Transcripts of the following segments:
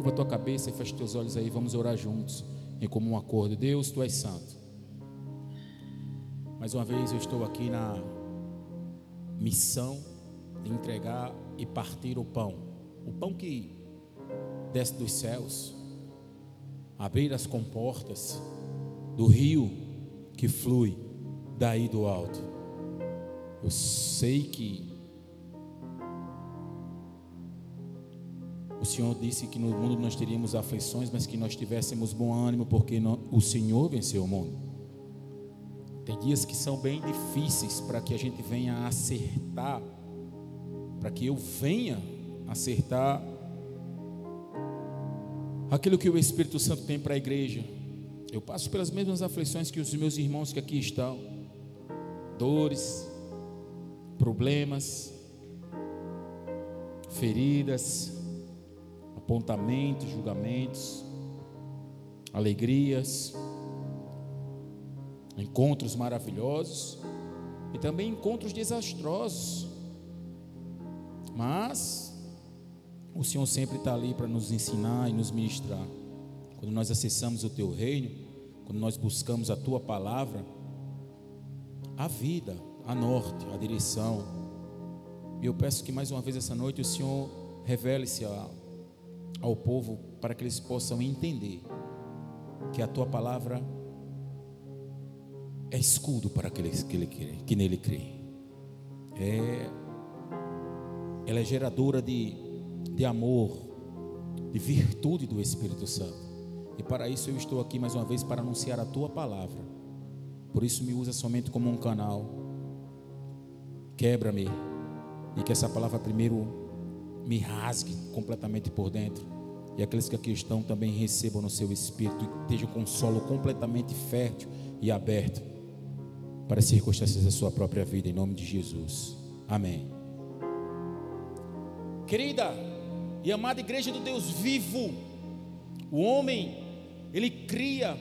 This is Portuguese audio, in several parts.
Curva a tua cabeça e fecha teus olhos aí, vamos orar juntos, em comum acordo. Deus, tu és santo. Mais uma vez eu estou aqui na missão de entregar e partir o pão. O pão que desce dos céus, abrir as comportas do rio que flui daí do alto. Eu sei que o Senhor disse que no mundo nós teríamos aflições, mas que nós tivéssemos bom ânimo, porque o Senhor venceu o mundo. Tem dias que são bem difíceis para que a gente venha acertar, para que eu venha acertar aquilo que o Espírito Santo tem para a igreja. Eu passo pelas mesmas aflições que os meus irmãos que aqui estão, dores, problemas, feridas, apontamentos, julgamentos, alegrias, encontros maravilhosos e também encontros desastrosos. Mas o Senhor sempre está ali para nos ensinar e nos ministrar. Quando nós acessamos o Teu reino, quando nós buscamos a Tua palavra, a vida, a norte, a direção. E eu peço que mais uma vez essa noite o Senhor revele-se ao povo para que eles possam entender que a Tua palavra é escudo para aqueles que, ele crê, que nele crê. É, ela é geradora de de amor, de virtude do Espírito Santo. E para isso eu estou aqui mais uma vez para anunciar a tua palavra. Por isso me usa somente como um canal. Quebra-me e que essa palavra primeiro me rasgue completamente por dentro. E aqueles que aqui estão também recebam no seu espírito e com o solo completamente fértil e aberto para as circunstâncias da sua própria vida, em nome de Jesus. Amém. Querida, e amada igreja do Deus vivo, o homem, ele cria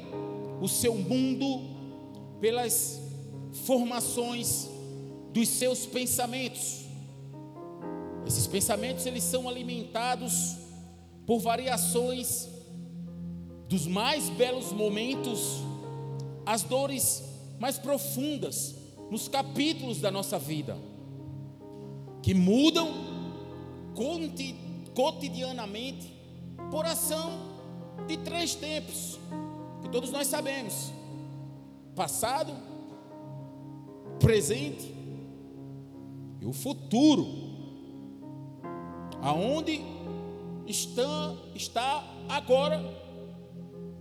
o seu mundo pelas formações dos seus pensamentos. Esses pensamentos eles são alimentados por variações dos mais belos momentos às dores mais profundas nos capítulos da nossa vida, que mudam cotidianamente por ação de três tempos, que todos nós sabemos: passado, presente e o futuro. Aonde está, está agora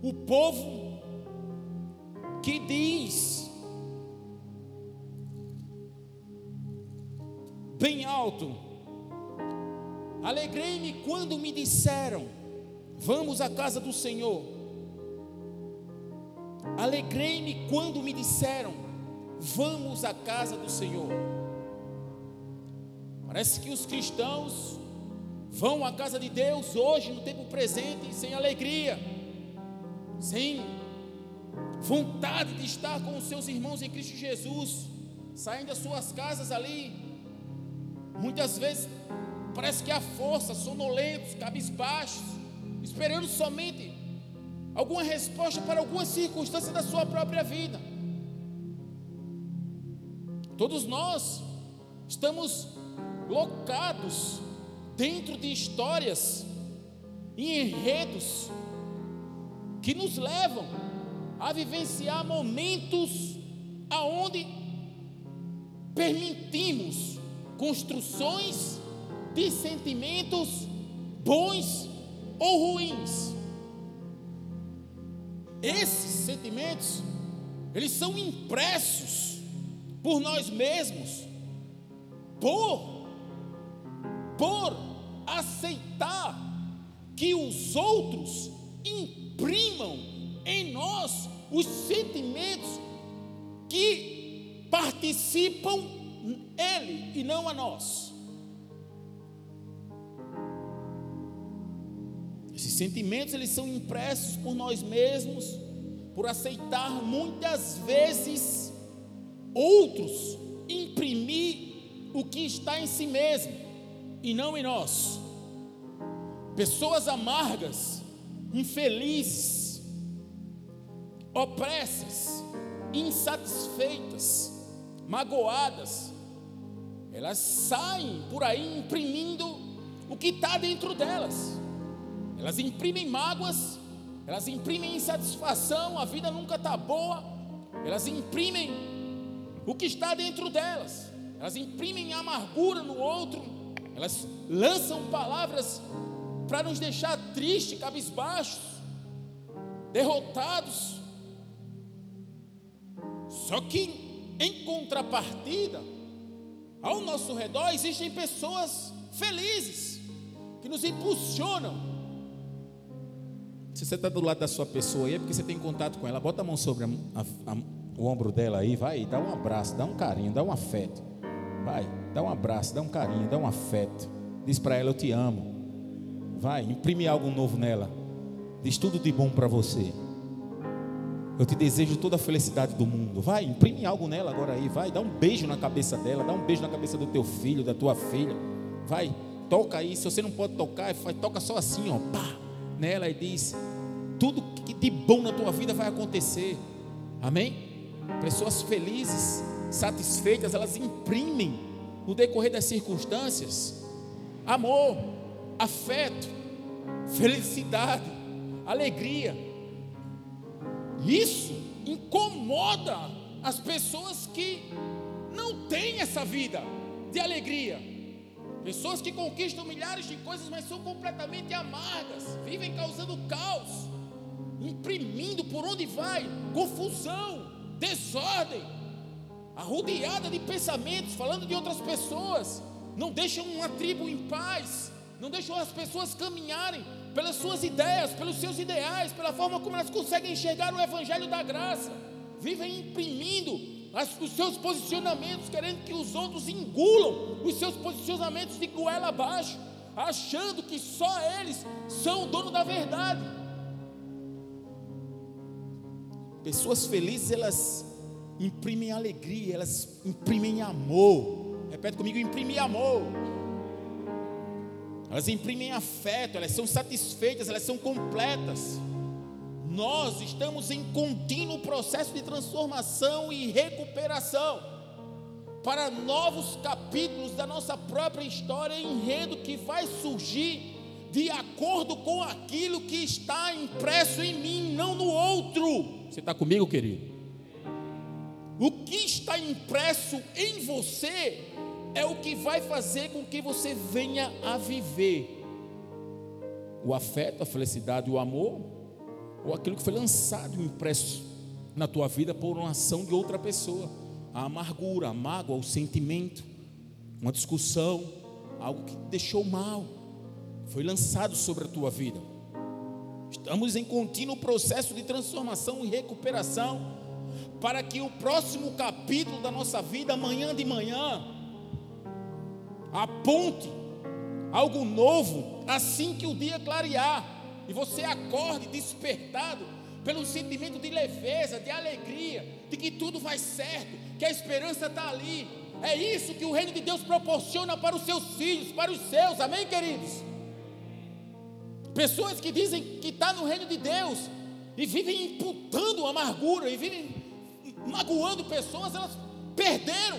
o povo que diz bem alto Alegrei-me quando me disseram: Vamos à casa do Senhor. Alegrei-me quando me disseram: Vamos à casa do Senhor. Parece que os cristãos vão à casa de Deus hoje, no tempo presente, sem alegria, sem vontade de estar com os seus irmãos em Cristo Jesus, saindo das suas casas ali, muitas vezes parece que há força, sonolentos, cabisbaixos, esperando somente alguma resposta para alguma circunstância da sua própria vida. Todos nós estamos locados dentro de histórias e enredos que nos levam a vivenciar momentos aonde permitimos construções de sentimentos bons ou ruins. Esses sentimentos, eles são impressos por nós mesmos, por, por aceitar que os outros imprimam em nós os sentimentos que participam ele e não a nós. Esses sentimentos eles são impressos por nós mesmos, por aceitar muitas vezes outros imprimir o que está em si mesmo e não em nós. Pessoas amargas, infelizes, opressas, insatisfeitas, magoadas, elas saem por aí imprimindo o que está dentro delas. Elas imprimem mágoas, elas imprimem insatisfação, a vida nunca está boa, elas imprimem o que está dentro delas, elas imprimem amargura no outro, elas lançam palavras para nos deixar tristes, cabisbaixos, derrotados. Só que, em contrapartida, ao nosso redor existem pessoas felizes, que nos impulsionam, se você está do lado da sua pessoa aí, é porque você tem contato com ela. Bota a mão sobre a, a, a, o ombro dela aí, vai, dá um abraço, dá um carinho, dá um afeto. Vai, dá um abraço, dá um carinho, dá um afeto. Diz para ela: Eu te amo. Vai, imprime algo novo nela. Diz tudo de bom para você. Eu te desejo toda a felicidade do mundo. Vai, imprime algo nela agora aí. Vai, dá um beijo na cabeça dela. Dá um beijo na cabeça do teu filho, da tua filha. Vai, toca aí. Se você não pode tocar, toca só assim, ó. Pá, nela e diz: tudo que de bom na tua vida vai acontecer. Amém? Pessoas felizes, satisfeitas, elas imprimem no decorrer das circunstâncias amor, afeto, felicidade, alegria. Isso incomoda as pessoas que não têm essa vida de alegria. Pessoas que conquistam milhares de coisas, mas são completamente amargas, vivem causando caos imprimindo por onde vai confusão, desordem, arrodeada de pensamentos, falando de outras pessoas, não deixam uma tribo em paz, não deixam as pessoas caminharem pelas suas ideias, pelos seus ideais, pela forma como elas conseguem enxergar o Evangelho da graça, vivem imprimindo as, os seus posicionamentos, querendo que os outros engulam os seus posicionamentos de goela abaixo, achando que só eles são o dono da verdade. Pessoas felizes, elas imprimem alegria, elas imprimem amor. Repete comigo: imprimir amor. Elas imprimem afeto, elas são satisfeitas, elas são completas. Nós estamos em contínuo processo de transformação e recuperação para novos capítulos da nossa própria história, enredo que vai surgir de acordo com aquilo que está impresso em mim, não no outro. Você está comigo, querido? O que está impresso em você é o que vai fazer com que você venha a viver o afeto, a felicidade, o amor, ou aquilo que foi lançado, impresso na tua vida por uma ação de outra pessoa. A amargura, a mágoa, o sentimento, uma discussão, algo que te deixou mal, foi lançado sobre a tua vida. Estamos em contínuo processo de transformação e recuperação, para que o próximo capítulo da nossa vida, amanhã de manhã, aponte algo novo, assim que o dia clarear, e você acorde despertado pelo sentimento de leveza, de alegria, de que tudo vai certo, que a esperança está ali. É isso que o reino de Deus proporciona para os seus filhos, para os seus, amém, queridos? Pessoas que dizem que está no reino de Deus e vivem imputando amargura e vivem magoando pessoas, elas perderam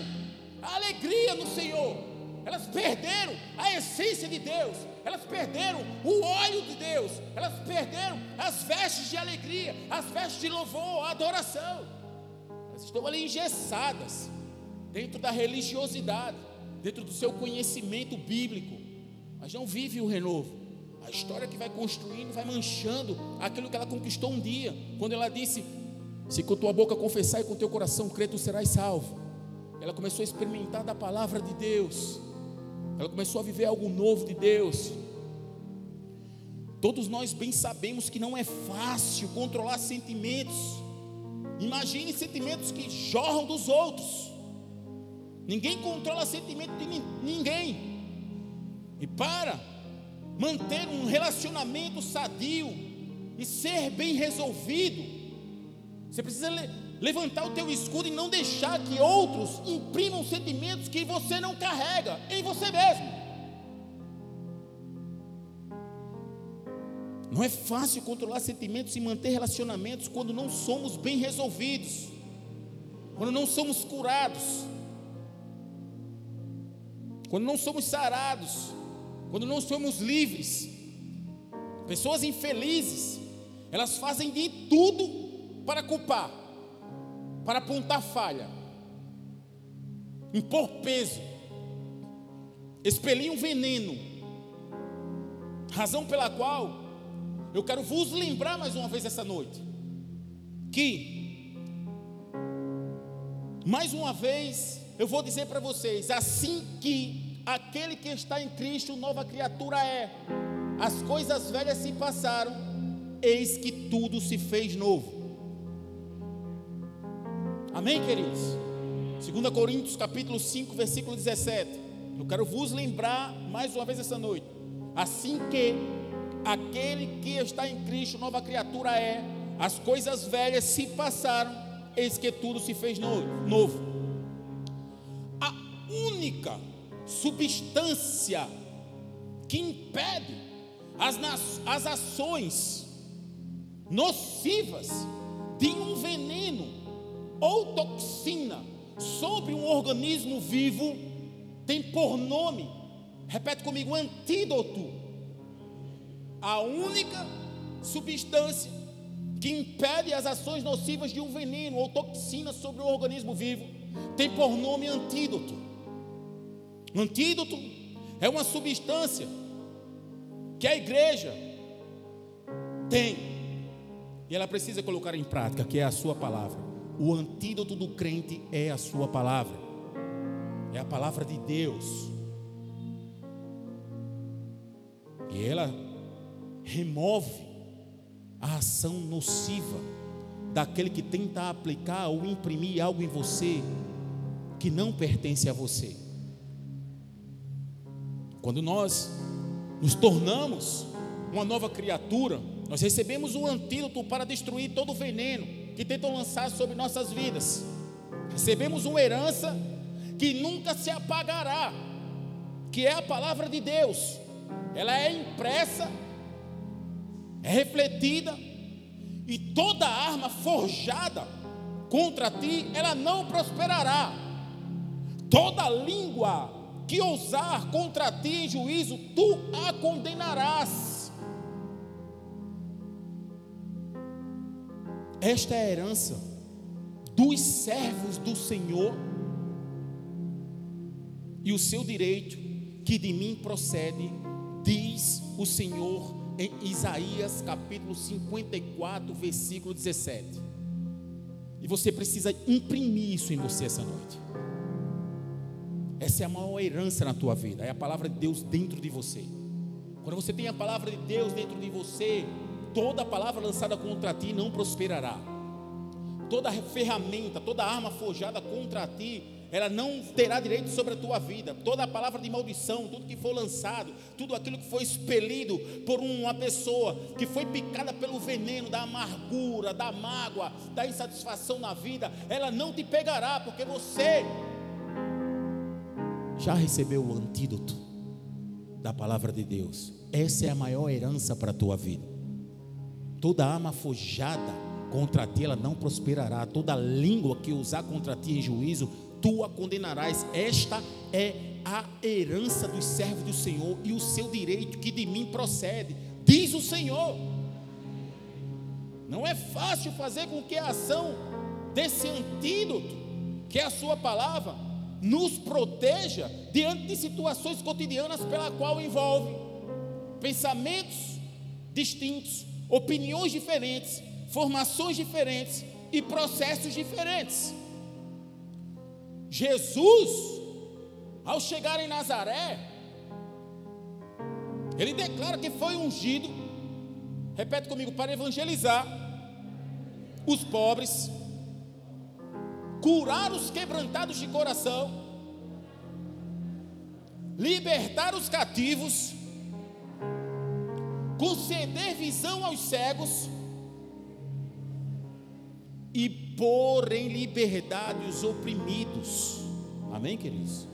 a alegria no Senhor, elas perderam a essência de Deus, elas perderam o óleo de Deus, elas perderam as vestes de alegria, as vestes de louvor, adoração. Elas estão ali engessadas dentro da religiosidade, dentro do seu conhecimento bíblico, mas não vivem o renovo. A história que vai construindo, vai manchando aquilo que ela conquistou um dia, quando ela disse: Se com tua boca confessar e com teu coração crer, tu serás salvo. Ela começou a experimentar da palavra de Deus, ela começou a viver algo novo de Deus. Todos nós bem sabemos que não é fácil controlar sentimentos. Imagine sentimentos que jorram dos outros. Ninguém controla sentimento de ninguém. E para manter um relacionamento sadio e ser bem resolvido, você precisa levantar o teu escudo e não deixar que outros imprimam sentimentos que você não carrega em você mesmo. Não é fácil controlar sentimentos e manter relacionamentos quando não somos bem resolvidos, quando não somos curados, quando não somos sarados, quando não somos livres. Pessoas infelizes, elas fazem de tudo para culpar, para apontar falha, impor peso, expelir um veneno, razão pela qual eu quero vos lembrar mais uma vez essa noite. Que, mais uma vez, eu vou dizer para vocês: assim que aquele que está em Cristo, nova criatura é, as coisas velhas se passaram, eis que tudo se fez novo. Amém, queridos? 2 Coríntios capítulo 5, versículo 17. Eu quero vos lembrar mais uma vez essa noite. Assim que aquele que está em Cristo, nova criatura é, as coisas velhas se passaram, eis que tudo se fez novo. A única substância que impede as, as ações nocivas de um veneno ou toxina sobre um organismo vivo tem por nome, repete comigo, antídoto a única substância que impede as ações nocivas de um veneno ou toxina sobre o organismo vivo tem por nome antídoto. Antídoto é uma substância que a igreja tem e ela precisa colocar em prática, que é a sua palavra. O antídoto do crente é a sua palavra. É a palavra de Deus. E ela remove a ação nociva daquele que tenta aplicar ou imprimir algo em você que não pertence a você. Quando nós nos tornamos uma nova criatura, nós recebemos um antídoto para destruir todo o veneno que tentam lançar sobre nossas vidas. Recebemos uma herança que nunca se apagará, que é a palavra de Deus. Ela é impressa é refletida, e toda arma forjada contra ti, ela não prosperará. Toda língua que ousar contra ti em juízo, tu a condenarás. Esta é a herança dos servos do Senhor e o seu direito que de mim procede, diz o Senhor em Isaías capítulo 54, versículo 17. E você precisa imprimir isso em você essa noite. Essa é a maior herança na tua vida, é a palavra de Deus dentro de você. Quando você tem a palavra de Deus dentro de você, toda palavra lançada contra ti não prosperará. Toda ferramenta, toda arma forjada contra ti ela não terá direito sobre a tua vida. Toda palavra de maldição, tudo que for lançado, tudo aquilo que foi expelido por uma pessoa que foi picada pelo veneno da amargura, da mágoa, da insatisfação na vida, ela não te pegará, porque você já recebeu o antídoto da palavra de Deus. Essa é a maior herança para a tua vida. Toda arma forjada contra ti, ela não prosperará. Toda língua que usar contra ti em juízo, tu a condenarás. Esta é a herança dos servos do Senhor e o seu direito que de mim procede, diz o Senhor. Não é fácil fazer com que a ação desse antídoto, que é a sua palavra, nos proteja diante de situações cotidianas pela qual envolve pensamentos distintos, opiniões diferentes, formações diferentes e processos diferentes. Jesus, ao chegar em Nazaré, ele declara que foi ungido, repete comigo, para evangelizar os pobres, curar os quebrantados de coração, libertar os cativos, conceder visão aos cegos e pôr em liberdade os oprimidos. Amém, queridos?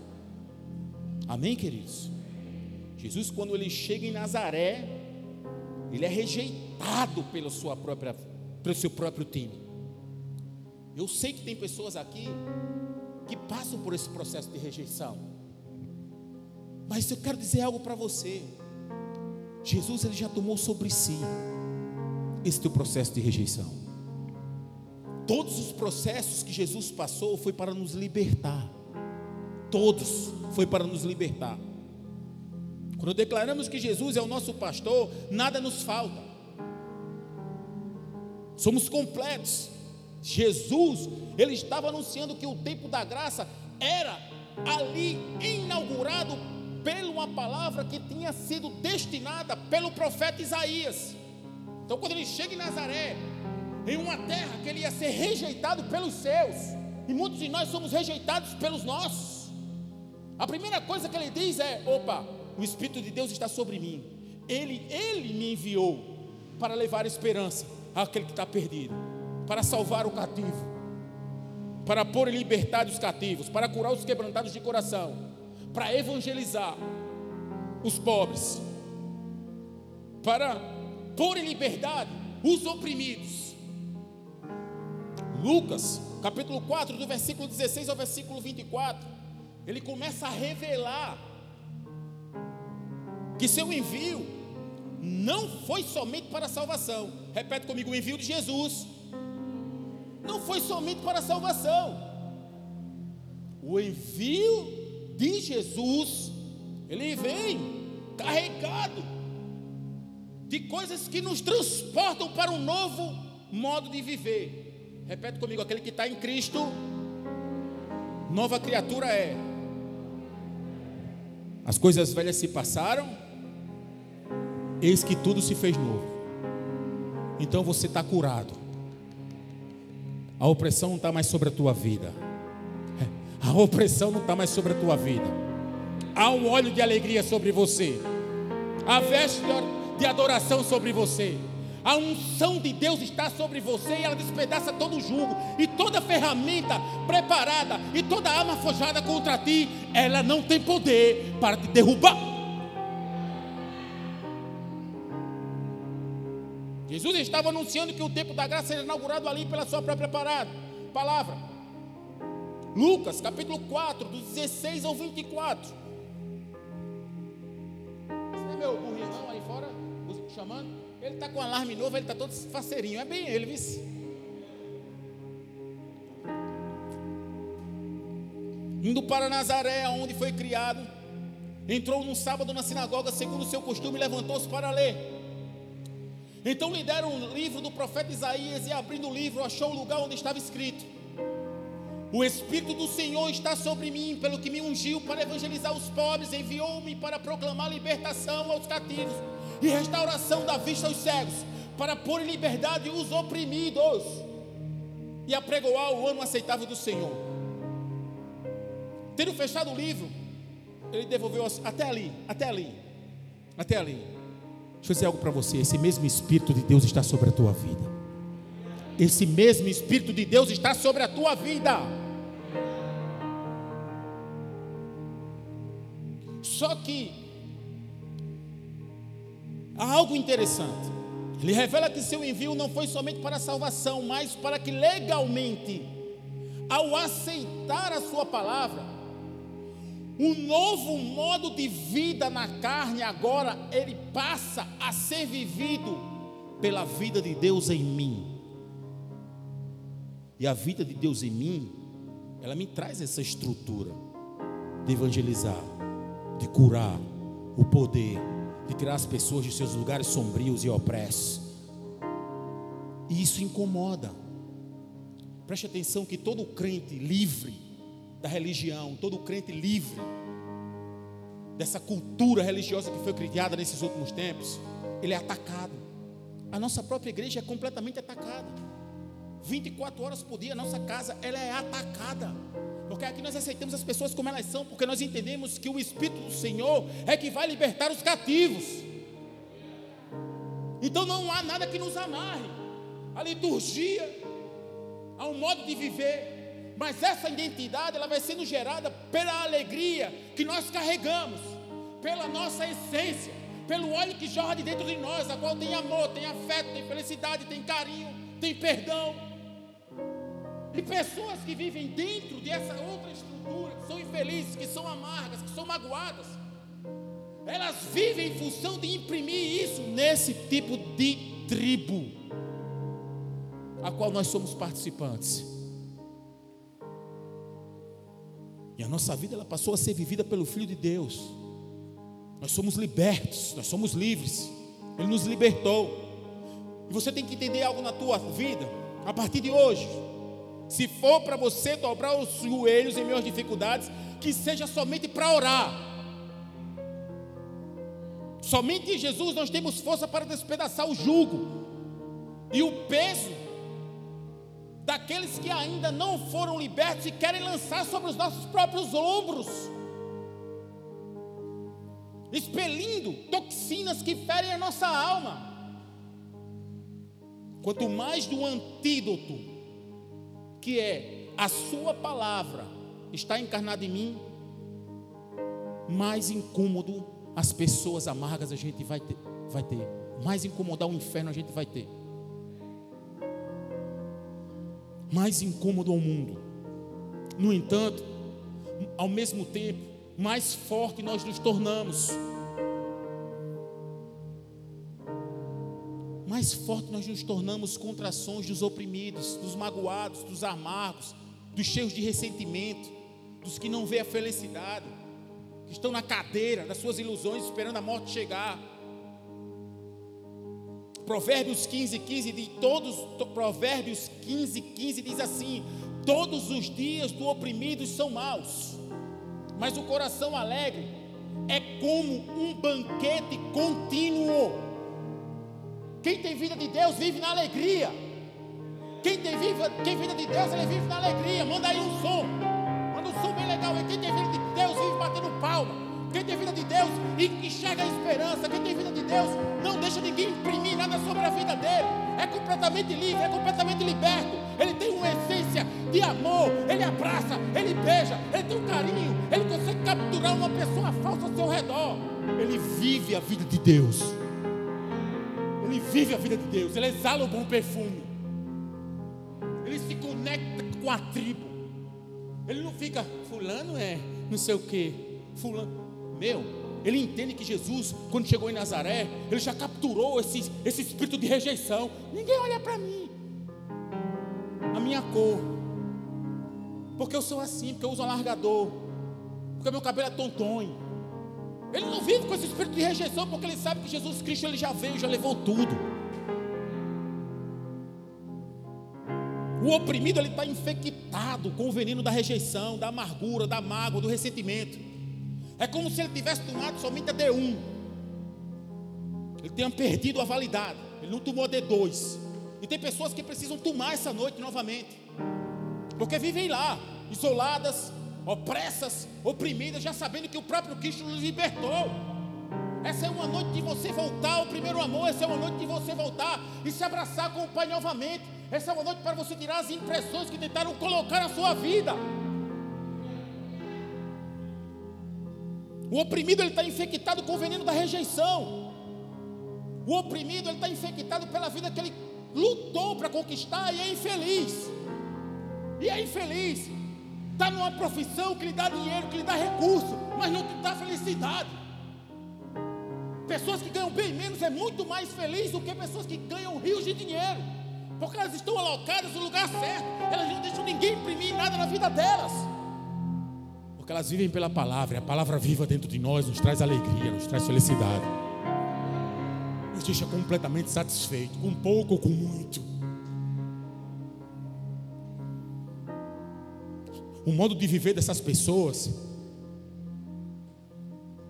Amém, queridos? Jesus, quando ele chega em Nazaré, ele é rejeitado pela sua própria, pelo seu próprio time. Eu sei que tem pessoas aqui que passam por esse processo de rejeição. Mas eu quero dizer algo para você. Jesus ele já tomou sobre si esse teu processo de rejeição. Todos os processos que Jesus passou foi para nos libertar. Todos foi para nos libertar. Quando declaramos que Jesus é o nosso pastor, nada nos falta. Somos completos. Jesus, ele estava anunciando que o tempo da graça era ali inaugurado pela uma palavra que tinha sido destinada pelo profeta Isaías. Então, quando ele chega em Nazaré, em uma terra que ele ia ser rejeitado pelos seus, e muitos de nós somos rejeitados pelos nossos. A primeira coisa que ele diz é: opa, o Espírito de Deus está sobre mim. Ele, ele me enviou para levar esperança àquele que está perdido, para salvar o cativo, para pôr em liberdade os cativos, para curar os quebrantados de coração, para evangelizar os pobres, para pôr em liberdade os oprimidos. Lucas, capítulo 4, do versículo 16 ao versículo 24, ele começa a revelar que seu envio não foi somente para a salvação. Repete comigo: o envio de Jesus não foi somente para a salvação. O envio de Jesus, ele vem carregado de coisas que nos transportam para um novo modo de viver. Repete comigo: aquele que está em Cristo, nova criatura é. As coisas velhas se passaram eis que tudo se fez novo. Então você está curado. A opressão não está mais sobre a tua vida. A opressão não está mais sobre a tua vida. Há um óleo de alegria sobre você. Há veste de adoração sobre você. A unção de Deus está sobre você e ela despedaça todo o jugo e toda ferramenta preparada e toda arma forjada contra ti, ela não tem poder para te derrubar. Jesus estava anunciando que o tempo da graça era inaugurado ali pela sua própria parada, palavra. Lucas, capítulo 4, do 16 ao 24. Você é meu burrinho aí fora, chamando? Ele está com alarme novo, ele está todo faceirinho. É bem ele, vice. Indo para Nazaré, onde foi criado, entrou num sábado na sinagoga, segundo o seu costume, levantou-se para ler. Então lhe deram um livro do profeta Isaías e abrindo o livro achou o lugar onde estava escrito: O Espírito do Senhor está sobre mim, pelo que me ungiu para evangelizar os pobres, enviou-me para proclamar libertação aos cativos e restauração da vista aos cegos, para pôr em liberdade os oprimidos e apregoar o ano aceitável do Senhor. Tendo fechado o livro, ele devolveu até ali, até ali, até ali. Deixa eu dizer algo para você: esse mesmo Espírito de Deus está sobre a tua vida. Esse mesmo Espírito de Deus está sobre a tua vida. Só que há algo interessante. Ele revela que seu envio não foi somente para a salvação, mas para que legalmente, ao aceitar a sua palavra, um novo modo de vida na carne agora ele passa a ser vivido pela vida de Deus em mim. E a vida de Deus em mim, ela me traz essa estrutura de evangelizar, de curar, o poder de tirar as pessoas de seus lugares sombrios e opressos. E isso incomoda. Preste atenção que todo crente livre da religião, todo crente livre dessa cultura religiosa que foi criada nesses últimos tempos, ele é atacado. A nossa própria igreja é completamente atacada. 24 horas por dia, nossa casa ela é atacada. Porque aqui nós aceitamos as pessoas como elas são, porque nós entendemos que o Espírito do Senhor é que vai libertar os cativos. Então não há nada que nos amarre. A liturgia, há um modo de viver, mas essa identidade ela vai sendo gerada pela alegria que nós carregamos, pela nossa essência, pelo óleo que jorra de dentro de nós, a qual tem amor, tem afeto, tem felicidade, tem carinho, tem perdão. E pessoas que vivem dentro dessa outra estrutura, que são infelizes, que são amargas, que são magoadas, elas vivem em função de imprimir isso nesse tipo de tribo, a qual nós somos participantes. E a nossa vida ela passou a ser vivida pelo Filho de Deus. Nós somos libertos, nós somos livres. Ele nos libertou. E você tem que entender algo na tua vida a partir de hoje. Se for para você dobrar os joelhos em às dificuldades, que seja somente para orar. Somente em Jesus nós temos força para despedaçar o jugo e o peso daqueles que ainda não foram libertos e querem lançar sobre os nossos próprios ombros, expelindo toxinas que ferem a nossa alma. Quanto mais do antídoto, que é a Sua palavra, está encarnada em mim, mais incômodo as pessoas amargas a gente vai ter, vai ter. mais incomodar o inferno a gente vai ter mais incômodo ao mundo. No entanto, ao mesmo tempo, mais forte nós nos tornamos. Mais forte nós nos tornamos contra ações dos oprimidos, dos magoados, dos amargos, dos cheios de ressentimento, dos que não vê a felicidade, que estão na cadeira das suas ilusões esperando a morte chegar. Provérbios 15, 15 de todos, Provérbios 15, 15 diz assim: Todos os dias do oprimido são maus, mas o coração alegre é como um banquete contínuo. Quem tem vida de Deus vive na alegria. Quem tem vida, quem vida de Deus, ele vive na alegria. Manda aí um som. Manda um som bem legal. quem tem vida de Deus vive batendo palma. Quem tem vida de Deus e enxerga a esperança, quem tem vida de Deus, não deixa ninguém imprimir nada sobre a vida dele. É completamente livre, é completamente liberto. Ele tem uma essência de amor, ele abraça, ele beija, ele tem um carinho, ele consegue capturar uma pessoa falsa ao seu redor. Ele vive a vida de Deus. Ele vive a vida de Deus, ele exala o bom perfume. Ele se conecta com a tribo. Ele não fica, fulano é não sei o que, fulano. Meu, ele entende que Jesus, quando chegou em Nazaré, ele já capturou esse, esse espírito de rejeição. Ninguém olha para mim, a minha cor, porque eu sou assim, porque eu uso alargador, porque meu cabelo é tontonho. Ele não vive com esse espírito de rejeição, porque ele sabe que Jesus Cristo ele já veio, já levou tudo. O oprimido ele está infectado com o veneno da rejeição, da amargura, da mágoa, do ressentimento. É como se ele tivesse tomado somente a D1. Ele tenha perdido a validade. Ele não tomou a D2. E tem pessoas que precisam tomar essa noite novamente. Porque vivem lá, isoladas, opressas, oprimidas, já sabendo que o próprio Cristo nos libertou. Essa é uma noite de você voltar ao primeiro amor. Essa é uma noite de você voltar e se abraçar com o Pai novamente. Essa é uma noite para você tirar as impressões que tentaram colocar na sua vida. O oprimido ele está infectado com o veneno da rejeição. O oprimido ele está infectado pela vida que ele lutou para conquistar e é infeliz. E é infeliz. Está numa profissão que lhe dá dinheiro, que lhe dá recurso, mas não te dá felicidade. Pessoas que ganham bem menos é muito mais feliz do que pessoas que ganham rios de dinheiro. Porque elas estão alocadas no lugar certo. Elas não deixam ninguém imprimir nada na vida delas. Porque elas vivem pela palavra, e a palavra viva dentro de nós nos traz alegria, nos traz felicidade. Nos deixa completamente satisfeito, com pouco ou com muito. O modo de viver dessas pessoas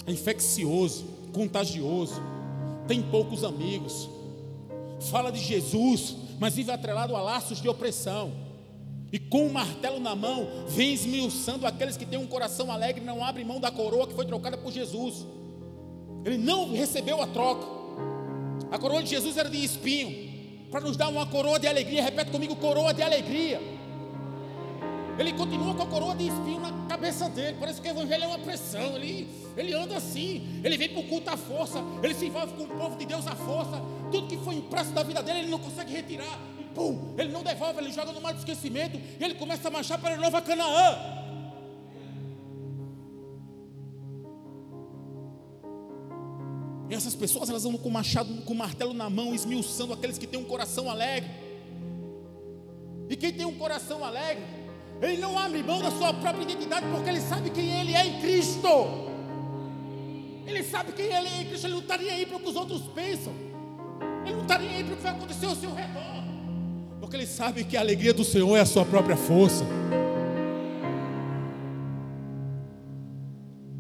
é infeccioso, contagioso, tem poucos amigos, fala de Jesus, mas vive atrelado a laços de opressão e com o um martelo na mão, vem esmiuçando aqueles que têm um coração alegre e não abrem mão da coroa que foi trocada por Jesus. Ele não recebeu a troca. A coroa de Jesus era de espinho, para nos dar uma coroa de alegria. Repete comigo: coroa de alegria. Ele continua com a coroa de espinho na cabeça dele. Parece que o evangelho é uma pressão. Ele, ele anda assim. Ele vem para o culto à força. Ele se envolve com o povo de Deus à força. Tudo que foi impresso da vida dele, ele não consegue retirar. Pum, ele não devolve, ele joga no mar do esquecimento. E ele começa a marchar para a nova Canaã. E essas pessoas elas andam com machado, com martelo na mão, esmiuçando aqueles que têm um coração alegre. E quem tem um coração alegre, ele não abre mão da sua própria identidade, porque ele sabe quem ele é em Cristo. Ele sabe quem ele é em Cristo, ele não estaria aí para o que os outros pensam. Ele não estaria aí para o que vai acontecer ao seu redor. Porque ele sabe que a alegria do Senhor é a sua própria força.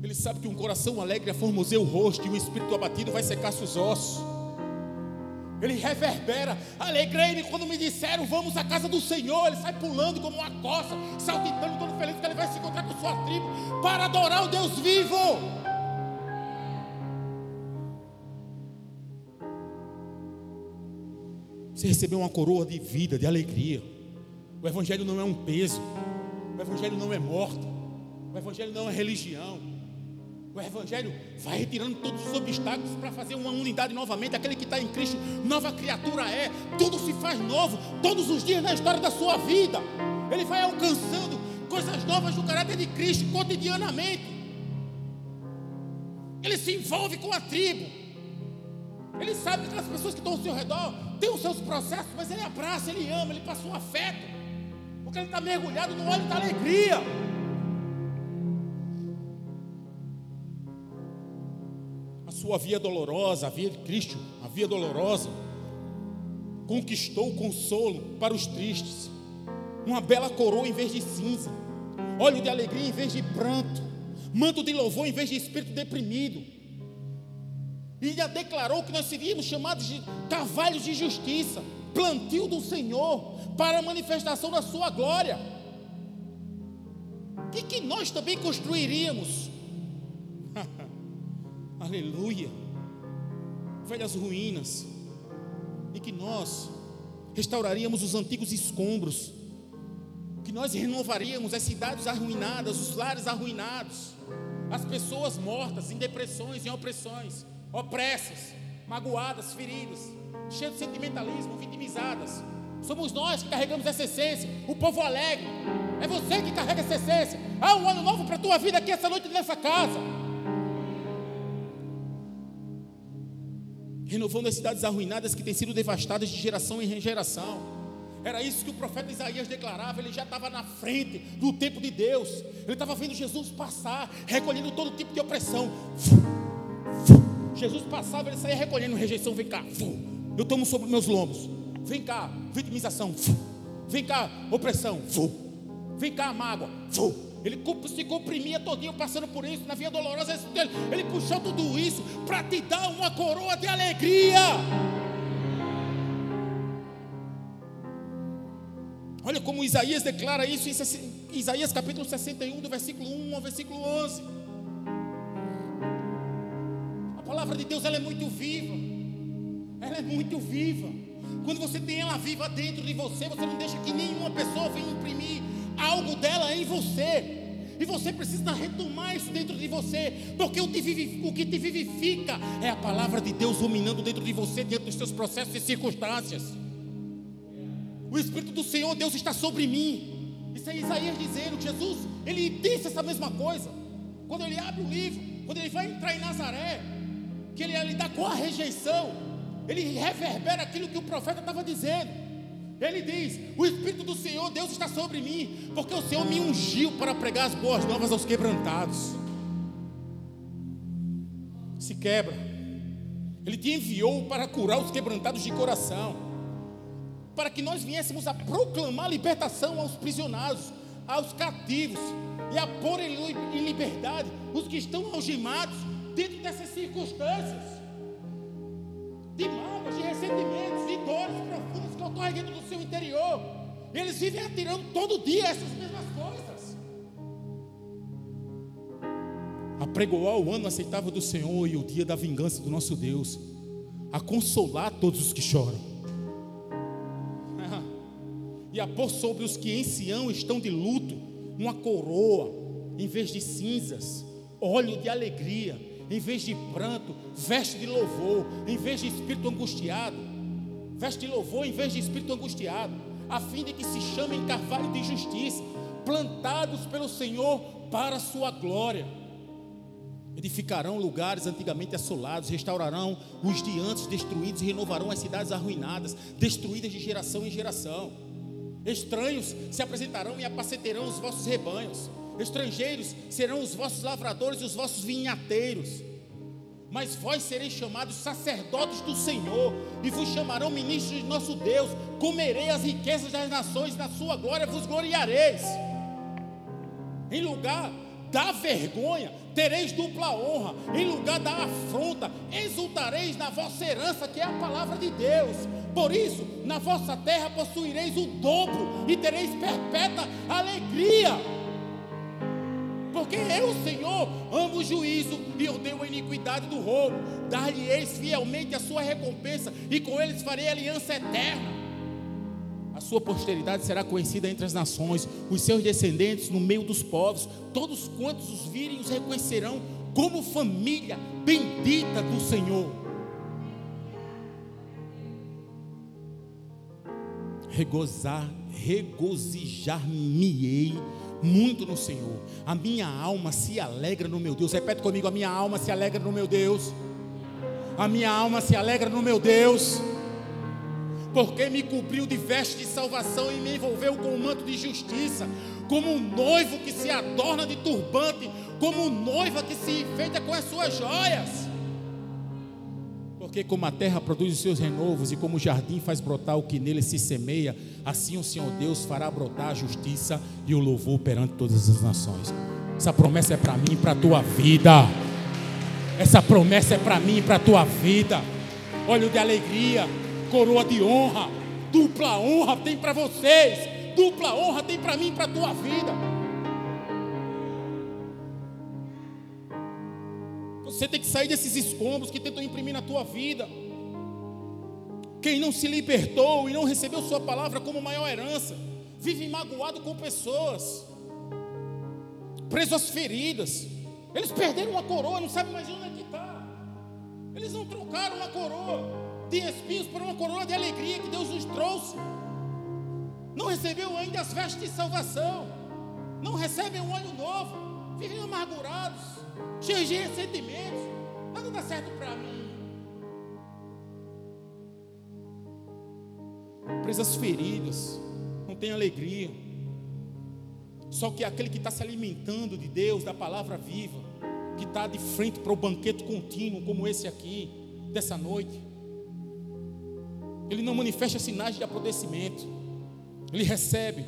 Ele sabe que um coração alegre aformoseia o rosto e um espírito abatido vai secar-se os ossos. Ele reverbera. Alegrei-me quando me disseram: Vamos à casa do Senhor. Ele sai pulando como uma coça, saltitando, todo feliz, que ele vai se encontrar com sua tribo para adorar o Deus vivo. Você recebeu uma coroa de vida, de alegria. O Evangelho não é um peso. O Evangelho não é morte. O Evangelho não é religião. O Evangelho vai retirando todos os obstáculos para fazer uma unidade novamente. Aquele que está em Cristo, nova criatura é. Tudo se faz novo, todos os dias na história da sua vida. Ele vai alcançando coisas novas do caráter de Cristo cotidianamente. Ele se envolve com a tribo. Ele sabe que as pessoas que estão ao seu redor têm os seus processos, mas ele abraça, ele ama, ele passa um afeto. Porque ele está mergulhado no óleo da alegria. Sua via dolorosa, a via de Cristo, a via dolorosa, conquistou o consolo para os tristes, uma bela coroa em vez de cinza, óleo de alegria em vez de pranto, manto de louvor em vez de espírito deprimido. E já declarou que nós seríamos chamados de cavalos de justiça, plantio do Senhor, para a manifestação da sua glória. E que nós também construiríamos aleluia, velhas ruínas, e que nós restauraríamos os antigos escombros, que nós renovaríamos as cidades arruinadas, os lares arruinados, as pessoas mortas em depressões, em opressões, opressas, magoadas, feridas, cheias de sentimentalismo, vitimizadas. Somos nós que carregamos essa essência, o povo alegre. É você que carrega essa essência. Há um ano novo para a tua vida aqui essa noite nessa casa. Renovando as cidades arruinadas que têm sido devastadas de geração em geração. Era isso que o profeta Isaías declarava. Ele já estava na frente do tempo de Deus. Ele estava vendo Jesus passar, recolhendo todo tipo de opressão. Jesus passava, ele saía recolhendo rejeição. Vem cá, eu tomo sobre meus lombos. Vem cá, vitimização. Vem cá, opressão. Vem cá, mágoa. Ele se comprimia todinho passando por isso, na via dolorosa dele. Ele puxou tudo isso para te dar uma coroa de alegria. Olha como Isaías declara isso em Isaías capítulo 61, do versículo 1 ao versículo 11. A palavra de Deus ela é muito viva. Ela é muito viva. Quando você tem ela viva dentro de você, você não deixa que nenhuma pessoa venha imprimir algo dela em você. E você precisa retomar isso dentro de você, porque o, o que te vivifica é a palavra de Deus dominando dentro de você, dentro dos seus processos e circunstâncias. O Espírito do Senhor, Deus está sobre mim. Isso é Isaías dizendo, Jesus, ele disse essa mesma coisa. Quando ele abre o livro, quando ele vai entrar em Nazaré, que ele ia lidar com a rejeição, ele reverbera aquilo que o profeta estava dizendo. Ele diz: O Espírito do Senhor, Deus está sobre mim, porque o Senhor me ungiu para pregar as boas novas aos quebrantados. Se quebra, Ele te enviou para curar os quebrantados de coração, para que nós viéssemos a proclamar libertação aos prisionários, aos cativos, e a pôr em liberdade os que estão algemados dentro dessas circunstâncias de mágoas, de ressentimentos, de dores profundas que ocorrem dentro do seu interior. Eles vivem atirando todo dia essas mesmas coisas. Apregoar o ano aceitável do Senhor e o dia da vingança do nosso Deus. A consolar todos os que choram. e a pôr sobre os que em Sião estão de luto uma coroa em vez de cinzas, óleo de alegria em vez de pranto, veste de louvor em vez de espírito angustiado, veste louvor em vez de espírito angustiado, a fim de que se chamem carvalho de justiça, plantados pelo Senhor para a sua glória. Edificarão lugares antigamente assolados, restaurarão os de antes destruídos e renovarão as cidades arruinadas, destruídas de geração em geração. Estranhos se apresentarão e apaceterão os vossos rebanhos. Estrangeiros serão os vossos lavradores e os vossos vinhateiros. Mas vós sereis chamados sacerdotes do Senhor, e vos chamarão ministros de nosso Deus. Comerei as riquezas das nações, na sua glória vos gloriareis. Em lugar da vergonha, tereis dupla honra, em lugar da afronta, exultareis na vossa herança, que é a palavra de Deus. Por isso, na vossa terra possuireis o dobro e tereis perpétua alegria. Porque eu, Senhor, amo o juízo e odeio a iniquidade do roubo. Dar-lhe-eis fielmente a sua recompensa, e com eles farei aliança eterna. A sua posteridade será conhecida entre as nações, os seus descendentes no meio dos povos. Todos quantos os virem os reconhecerão como família bendita do Senhor. Regozar, regozijar-me-ei muito no Senhor. A minha alma se alegra no meu Deus. Repete comigo: a minha alma se alegra no meu Deus. A minha alma se alegra no meu Deus porque me cobriu de veste de salvação e me envolveu com um manto de justiça, como um noivo que se adorna de turbante, como noiva que se enfeita com as suas joias. Porque como a terra produz os seus renovos e como o jardim faz brotar o que nele se semeia, assim o Senhor Deus fará brotar a justiça e o louvor perante todas as nações. Essa promessa é para mim e para a tua vida. Essa promessa é para mim e para a tua vida. Olho de alegria, coroa de honra, dupla honra tem para vocês, dupla honra tem para mim e para a tua vida. Você tem que sair desses escombros que tentam imprimir na tua vida. Quem não se libertou e não recebeu Sua palavra como maior herança, vive magoado com pessoas, preso às feridas. Eles perderam uma coroa, não sabem mais onde é que está. Eles não trocaram uma coroa de espinhos por uma coroa de alegria que Deus nos trouxe. Não recebeu ainda as vestes de salvação. Não recebem um olho novo. Vivem amargurados, cheios de ressentimentos. Nada dá certo para mim. Presas feridas, não tem alegria. Só que aquele que está se alimentando de Deus, da palavra viva, que está de frente para o banquete contínuo, como esse aqui, dessa noite, ele não manifesta sinais de apodrecimento. Ele recebe,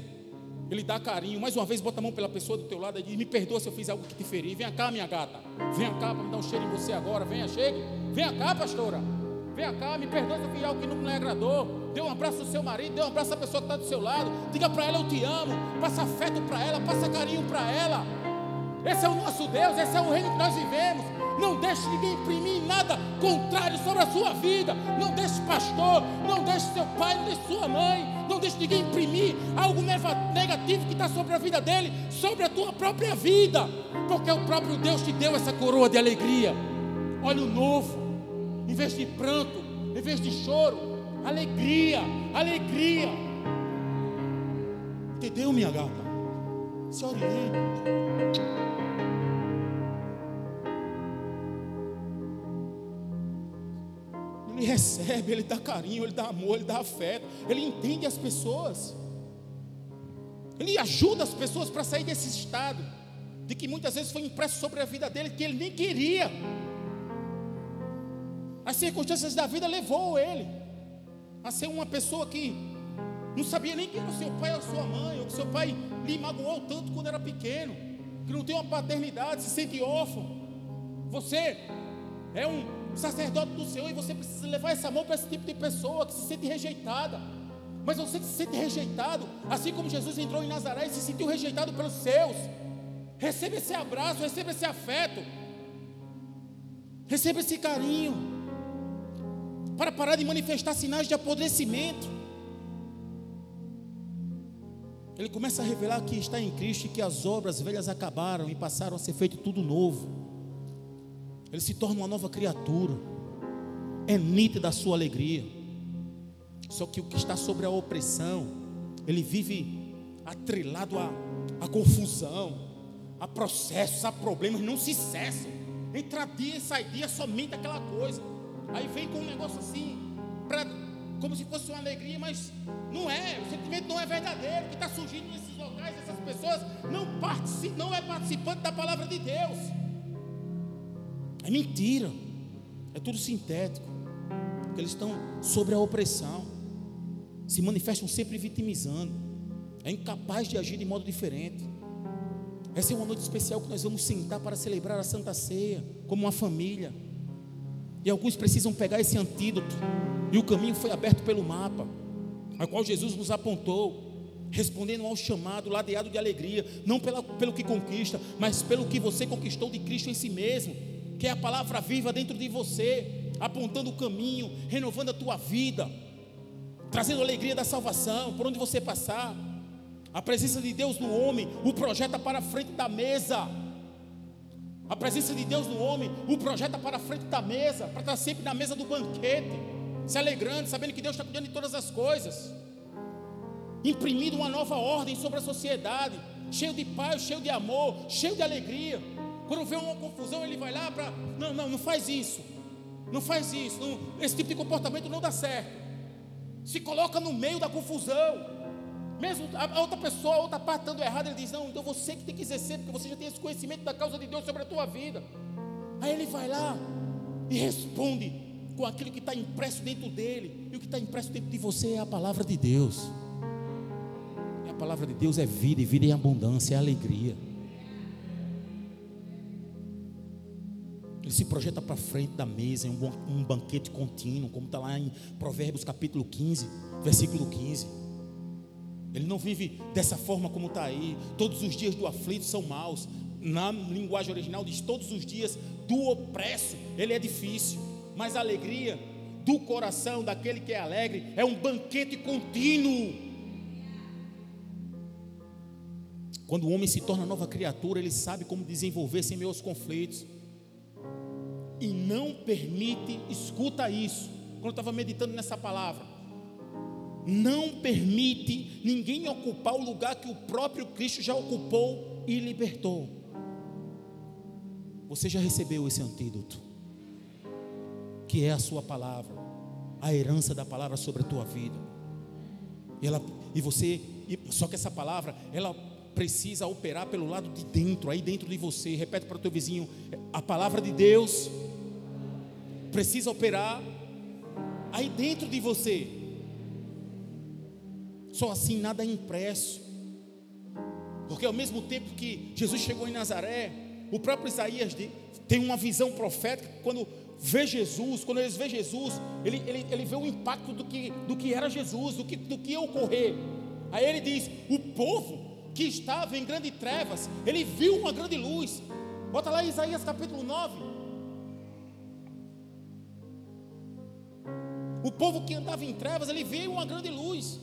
ele dá carinho. Mais uma vez, bota a mão pela pessoa do teu lado e diz: Me perdoa se eu fiz algo que te feri. Vem cá, minha gata. Vem cá para me dar um cheiro em você agora. Venha, chegue. Venha cá, pastora. Venha cá, me perdoa se eu fiz algo que não lhe agradou. Dê um abraço ao seu marido, dê um abraço à pessoa que está do seu lado. Diga para ela: Eu te amo. Passa afeto para ela, passa carinho para ela. Esse é o nosso Deus, esse é o reino que nós vivemos. Não deixe ninguém imprimir nada contrário sobre a sua vida. Não deixe pastor, não deixe seu pai, não deixe sua mãe. Não deixe ninguém imprimir algo negativo que está sobre a vida dele, sobre a tua própria vida. Porque o próprio Deus te deu essa coroa de alegria. Olha o novo, em vez de pranto, em vez de choro, alegria, alegria. Entendeu, minha gata? Se oriente. Ele recebe, ele dá carinho, ele dá amor, ele dá afeto, ele entende as pessoas, ele ajuda as pessoas para sair desse estado, de que muitas vezes foi impresso sobre a vida dele que ele nem queria. As circunstâncias da vida levou ele a ser uma pessoa que não sabia nem quem era o seu pai ou sua mãe, ou que seu pai lhe magoou tanto quando era pequeno, que não tem uma paternidade, se sente órfão. Você é um sacerdote do Senhor, e você precisa levar esse amor para esse tipo de pessoa que se sente rejeitada. Mas você se sente rejeitado, assim como Jesus entrou em Nazaré e se sentiu rejeitado pelos seus, receba esse abraço, receba esse afeto, receba esse carinho, para parar de manifestar sinais de apodrecimento. Ele começa a revelar que está em Cristo e que as obras velhas acabaram e passaram a ser feito tudo novo. Ele se torna uma nova criatura. É nítida a sua alegria. Só que o que está sobre a opressão, ele vive atrelado a, a confusão, a processos, a problemas, não se cessam. Entra dia e sai dia, somente aquela coisa. Aí vem com um negócio assim, pra, como se fosse uma alegria, mas não é, o sentimento não é verdadeiro. O que está surgindo nesses locais, essas pessoas não, não é participante da palavra de Deus. É mentira, é tudo sintético. Porque eles estão sobre a opressão, se manifestam sempre vitimizando, é incapaz de agir de modo diferente. Essa é uma noite especial que nós vamos sentar para celebrar a Santa Ceia, como uma família. E alguns precisam pegar esse antídoto. E o caminho foi aberto pelo mapa, a qual Jesus nos apontou, respondendo ao chamado, ladeado de alegria, não pela, pelo que conquista, mas pelo que você conquistou de Cristo em si mesmo, que é a palavra viva dentro de você, apontando o caminho, renovando a tua vida, trazendo a alegria da salvação por onde você passar. A presença de Deus no homem o projeta para a frente da mesa. A presença de Deus no homem o projeta para a frente da mesa, para estar sempre na mesa do banquete, se alegrando, sabendo que Deus está cuidando de todas as coisas, imprimindo uma nova ordem sobre a sociedade, cheio de paz, cheio de amor, cheio de alegria. Quando vê uma confusão, ele vai lá para. Não, não, não faz isso. Não faz isso. Não, esse tipo de comportamento não dá certo. Se coloca no meio da confusão. Mesmo a outra pessoa, a outra parte estando errada, ele diz: Não, então você que tem que exercer, porque você já tem esse conhecimento da causa de Deus sobre a tua vida. Aí ele vai lá e responde com aquilo que está impresso dentro dele. E o que está impresso dentro de você é a palavra de Deus. E a palavra de Deus é vida, e vida em abundância, é alegria. Ele se projeta para frente da mesa em um, banquete contínuo, como está lá em Provérbios capítulo 15, versículo 15. Ele não vive dessa forma como está aí. Todos os dias do aflito são maus. Na linguagem original diz: todos os dias do opresso, ele é difícil. Mas a alegria do coração daquele que é alegre é um banquete contínuo. Quando o homem se torna nova criatura, ele sabe como desenvolver-se em meus conflitos. E não permite, escuta isso. Quando eu estava meditando nessa palavra, não permite ninguém ocupar o lugar que o próprio Cristo já ocupou e libertou. Você já recebeu esse antídoto, que é a sua palavra, a herança da palavra sobre a tua vida. E, ela, e você, só que essa palavra, ela precisa operar pelo lado de dentro, aí dentro de você. Repete para o teu vizinho: a palavra de Deus precisa operar aí dentro de você. Só assim nada é impresso. Porque ao mesmo tempo que Jesus chegou em Nazaré, o próprio Isaías tem uma visão profética quando vê Jesus, quando eles vê Jesus, ele, ele, ele vê o impacto do que, do que era Jesus, do que, do que ia ocorrer. Aí ele diz: o povo que estava em grandes trevas, ele viu uma grande luz. Bota lá Isaías capítulo 9. Povo que andava em trevas, ele viu uma grande luz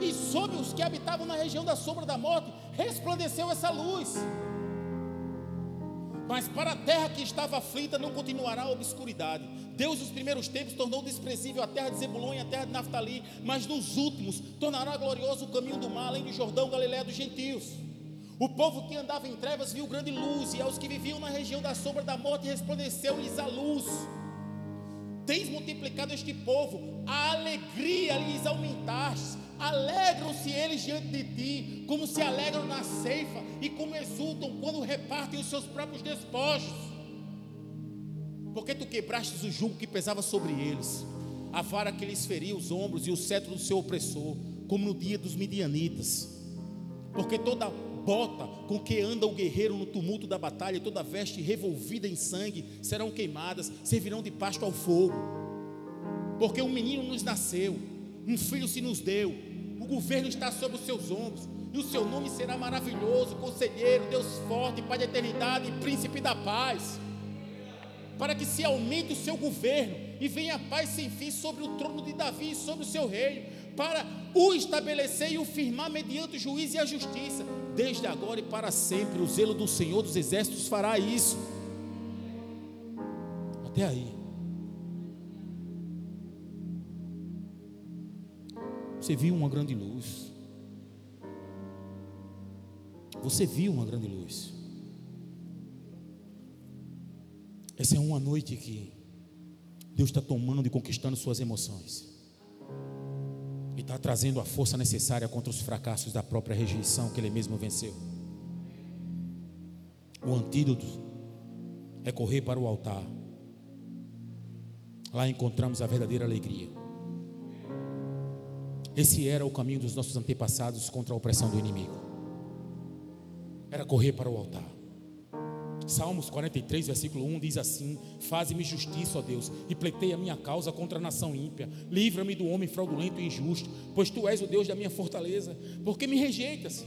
e sobre os que habitavam na região da sombra da morte resplandeceu essa luz. Mas para a terra que estava aflita não continuará a obscuridade. Deus, nos primeiros tempos, tornou desprezível a terra de Zebulon e a terra de Naftali, mas nos últimos tornará glorioso o caminho do mar, além do Jordão, Galiléia dos gentios. O povo que andava em trevas viu grande luz, e aos que viviam na região da sombra da morte resplandeceu-lhes a luz. Tens multiplicado este povo, a alegria lhes aumentaste Alegram-se eles diante de ti, como se alegram na ceifa e como exultam quando repartem os seus próprios despojos. Porque tu quebraste o jugo que pesava sobre eles, a vara que lhes feria os ombros e o cetro do seu opressor, como no dia dos midianitas. Porque toda bota com que anda o guerreiro no tumulto da batalha, toda veste revolvida em sangue serão queimadas, servirão de pasto ao fogo. Porque um menino nos nasceu, um filho se nos deu governo está sobre os seus ombros, e o seu nome será maravilhoso, conselheiro, Deus forte, Pai da eternidade, príncipe da paz. Para que se aumente o seu governo e venha a paz sem fim sobre o trono de Davi e sobre o seu reino, para o estabelecer e o firmar mediante o juízo e a justiça. Desde agora e para sempre, o zelo do Senhor dos Exércitos fará isso. Até aí. Você viu uma grande luz. Você viu uma grande luz. Essa é uma noite que Deus está tomando e conquistando suas emoções. E está trazendo a força necessária contra os fracassos da própria rejeição que Ele mesmo venceu. O antídoto é correr para o altar. Lá encontramos a verdadeira alegria. Esse era o caminho dos nossos antepassados contra a opressão do inimigo. Era correr para o altar. Salmos 43, versículo 1 diz assim: Faze-me justiça, ó Deus, e pleiteia a minha causa contra a nação ímpia. Livra-me do homem fraudulento e injusto, pois tu és o Deus da minha fortaleza. Porque me rejeitas?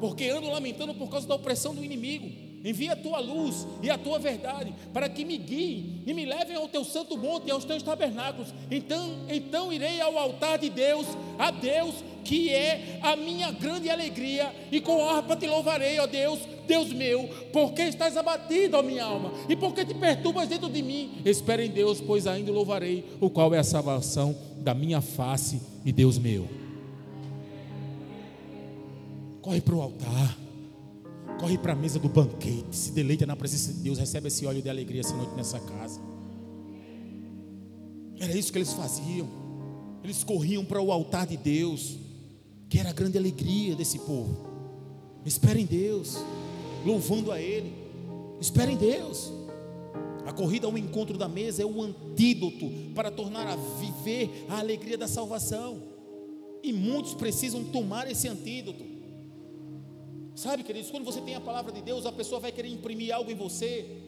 Porque ando lamentando por causa da opressão do inimigo. Envia a tua luz e a tua verdade para que me guiem e me levem ao teu santo monte e aos teus tabernáculos. Então, então irei ao altar de Deus, a Deus que é a minha grande alegria, e com harpa te louvarei, ó Deus, Deus meu, porque estás abatido, ó minha alma, e porque te perturbas dentro de mim. Espera em Deus, pois ainda louvarei, o qual é a salvação da minha face e Deus meu. Corre para o altar. Corre para a mesa do banquete, se deleita na presença de Deus, recebe esse óleo de alegria essa noite nessa casa. Era isso que eles faziam. Eles corriam para o altar de Deus, que era a grande alegria desse povo. Espere em Deus, louvando a Ele. Espere em Deus. A corrida ao encontro da mesa é o antídoto para tornar a viver a alegria da salvação. E muitos precisam tomar esse antídoto. Sabe, queridos, quando você tem a palavra de Deus, a pessoa vai querer imprimir algo em você.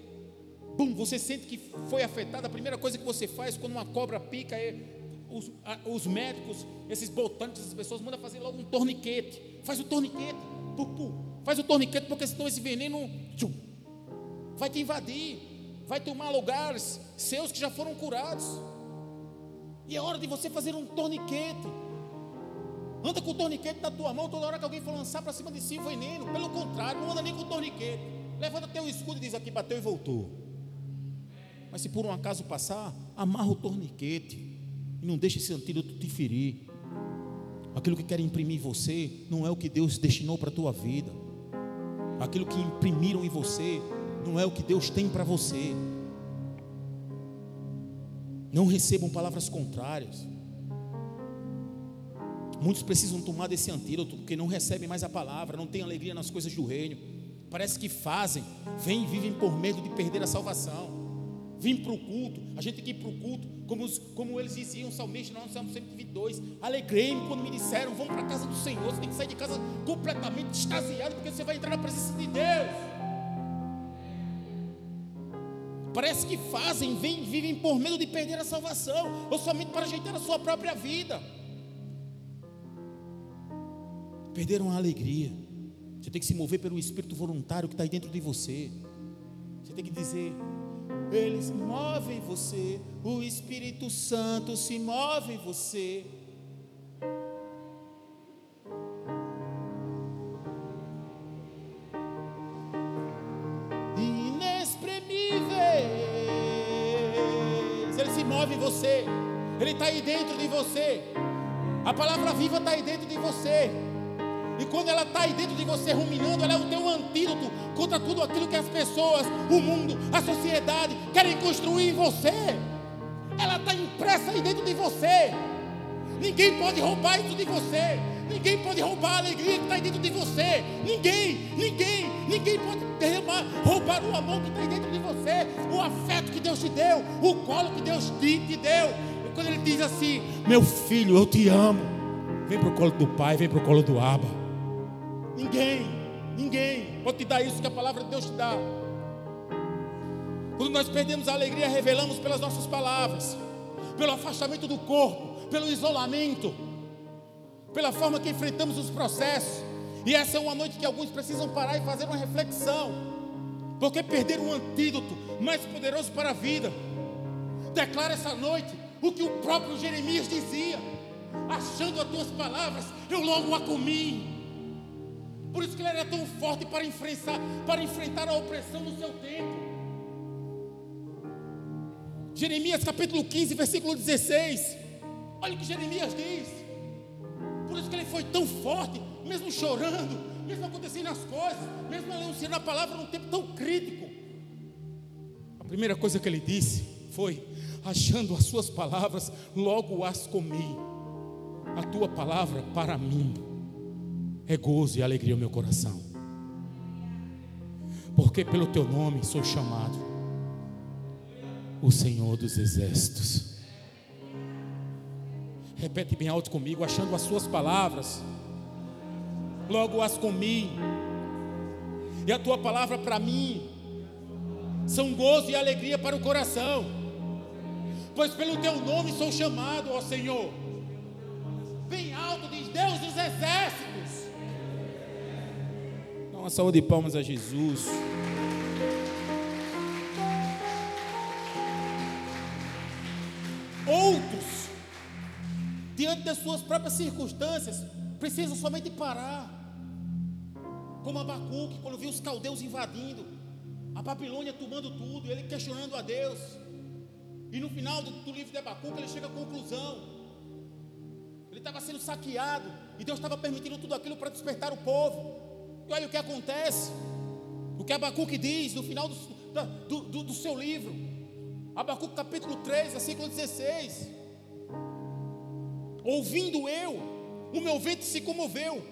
Bum, você sente que foi afetado. A primeira coisa que você faz quando uma cobra pica é os, os médicos, esses botantes, essas pessoas mandam fazer logo um torniquete. Faz o torniquete, pum, pum. Faz o torniquete, porque senão esse veneno tchum, vai te invadir, vai tomar lugares seus que já foram curados. E é hora de você fazer um torniquete. Anda com o torniquete na tua mão toda hora que alguém for lançar para cima de si o veneno. Pelo contrário, não anda nem com o torniquete. Levanta teu escudo e diz aqui, bateu e voltou. Mas se por um acaso passar, amarra o torniquete. E não deixe esse antídoto te ferir. Aquilo que quer imprimir você não é o que Deus destinou para a tua vida. Aquilo que imprimiram em você não é o que Deus tem para você. Não recebam palavras contrárias. Muitos precisam tomar desse antídoto, porque não recebem mais a palavra, não têm alegria nas coisas do reino. Parece que fazem, vêm e vivem por medo de perder a salvação. Vim para o culto, a gente tem que ir para o culto, como, os, como eles diziam, salmista, nós Salmo 122. Alegrei-me quando me disseram: Vamos para a casa do Senhor. Você tem que sair de casa completamente extasiado, porque você vai entrar na presença de Deus. Parece que fazem, vêm, vivem por medo de perder a salvação, ou somente para ajeitar a sua própria vida perderam a alegria. Você tem que se mover pelo espírito voluntário que está aí dentro de você. Você tem que dizer: Eles movem você, o Espírito Santo se move em você. Inexprimíveis, Ele se move em você, Ele está aí dentro de você. A palavra viva está aí dentro de você. E quando ela está aí dentro de você ruminando, ela é o teu antídoto contra tudo aquilo que as pessoas, o mundo, a sociedade querem construir em você. Ela está impressa aí dentro de você. Ninguém pode roubar isso de você. Ninguém pode roubar a alegria que está aí dentro de você. Ninguém, ninguém, ninguém pode derramar, roubar o amor que está aí dentro de você, o afeto que Deus te deu, o colo que Deus te, te deu. E quando Ele diz assim: Meu filho, eu te amo. Vem para o colo do Pai, vem para o colo do Abba. Ninguém, ninguém pode te dar isso que a palavra de Deus te dá. Quando nós perdemos a alegria, revelamos pelas nossas palavras, pelo afastamento do corpo, pelo isolamento, pela forma que enfrentamos os processos. E essa é uma noite que alguns precisam parar e fazer uma reflexão, porque perderam um antídoto mais poderoso para a vida. Declara essa noite o que o próprio Jeremias dizia: achando as tuas palavras, eu logo a comi. Por isso que ele era tão forte para enfrentar, para enfrentar a opressão no seu tempo. Jeremias capítulo 15, versículo 16. Olha o que Jeremias diz. Por isso que ele foi tão forte, mesmo chorando, mesmo acontecendo as coisas, mesmo anunciando a palavra num tempo tão crítico. A primeira coisa que ele disse foi: achando as suas palavras, logo as comi. A tua palavra para mim é gozo e alegria no meu coração. Porque pelo teu nome sou chamado o Senhor dos exércitos. Repete bem alto comigo, achando as suas palavras, logo as comi. E a tua palavra para mim são gozo e alegria para o coração. Pois pelo teu nome sou chamado, ó Senhor. Bem alto diz Deus dos exércitos. Uma salva de palmas a Jesus. Outros, diante das suas próprias circunstâncias, precisam somente parar. Como Abacuque, quando viu os caldeus invadindo, a Babilônia tomando tudo, ele questionando a Deus. E no final do, do livro de Abacuque, ele chega à conclusão. Ele estava sendo saqueado, e Deus estava permitindo tudo aquilo para despertar o povo. Olha o que acontece. O que Abacuque diz no final do, do, do, do seu livro. Abacuque capítulo 3, versículo 16. Ouvindo eu, o meu ventre se comoveu,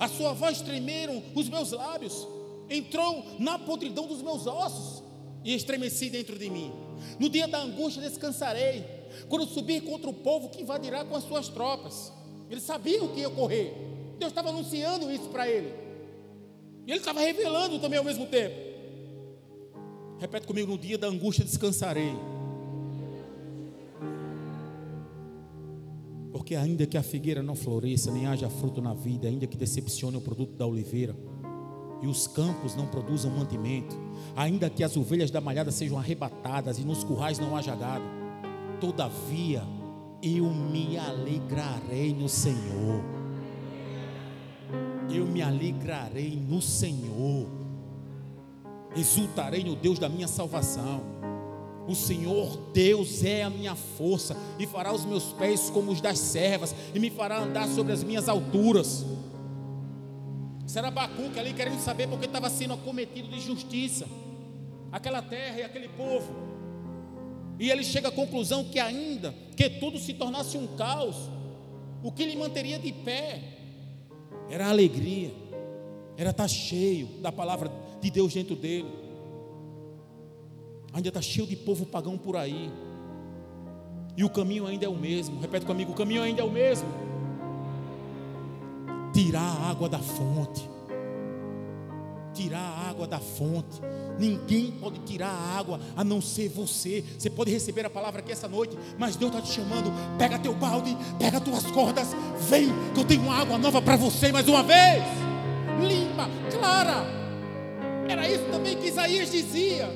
a sua voz tremeram os meus lábios, entrou na podridão dos meus ossos e estremeci dentro de mim. No dia da angústia descansarei, quando subir contra o povo que invadirá com as suas tropas. Ele sabia o que ia ocorrer. Deus estava anunciando isso para ele. E ele estava revelando também ao mesmo tempo. Repete comigo: no dia da angústia descansarei. Porque ainda que a figueira não floresça, nem haja fruto na vida, ainda que decepcione o produto da oliveira, e os campos não produzam mantimento, ainda que as ovelhas da malhada sejam arrebatadas e nos currais não haja gado, todavia eu me alegrarei no Senhor. Eu me alegrarei no Senhor. Exultarei no Deus da minha salvação. O Senhor Deus é a minha força e fará os meus pés como os das servas e me fará andar sobre as minhas alturas. Será Abacuque ali querendo saber porque estava sendo acometido de justiça aquela terra e aquele povo. E ele chega à conclusão que ainda que tudo se tornasse um caos, o que lhe manteria de pé era a alegria, era estar cheio da palavra de Deus dentro dele. Ainda está cheio de povo pagão por aí. E o caminho ainda é o mesmo. Repete comigo: o caminho ainda é o mesmo. Tirar a água da fonte. Tirar a água da fonte. Ninguém pode tirar a água a não ser você. Você pode receber a palavra aqui essa noite, mas Deus está te chamando. Pega teu balde, pega tuas cordas, vem, que eu tenho água nova para você mais uma vez. Limpa, clara. Era isso também que Isaías dizia.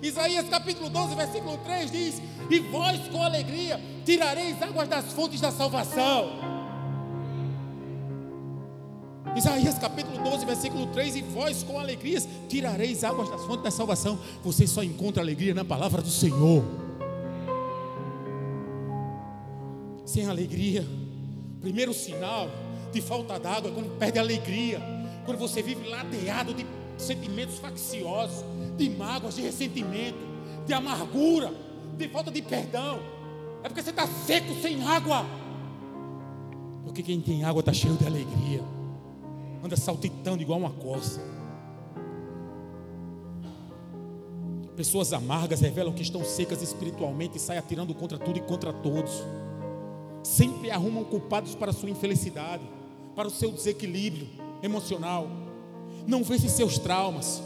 Isaías capítulo 12, versículo 3 diz: E vós com alegria tirareis águas das fontes da salvação. Isaías capítulo 12, versículo 3: E vós com alegrias tirareis águas das fontes da salvação. Você só encontra alegria na palavra do Senhor. Sem alegria, primeiro sinal de falta d'água é quando perde a alegria, quando você vive ladeado de sentimentos facciosos, de mágoas, de ressentimento, de amargura, de falta de perdão. É porque você está seco sem água. Porque quem tem água está cheio de alegria anda saltitando igual uma corça. Pessoas amargas revelam que estão secas espiritualmente e saem atirando contra tudo e contra todos. Sempre arrumam culpados para sua infelicidade, para o seu desequilíbrio emocional. Não vence seus traumas.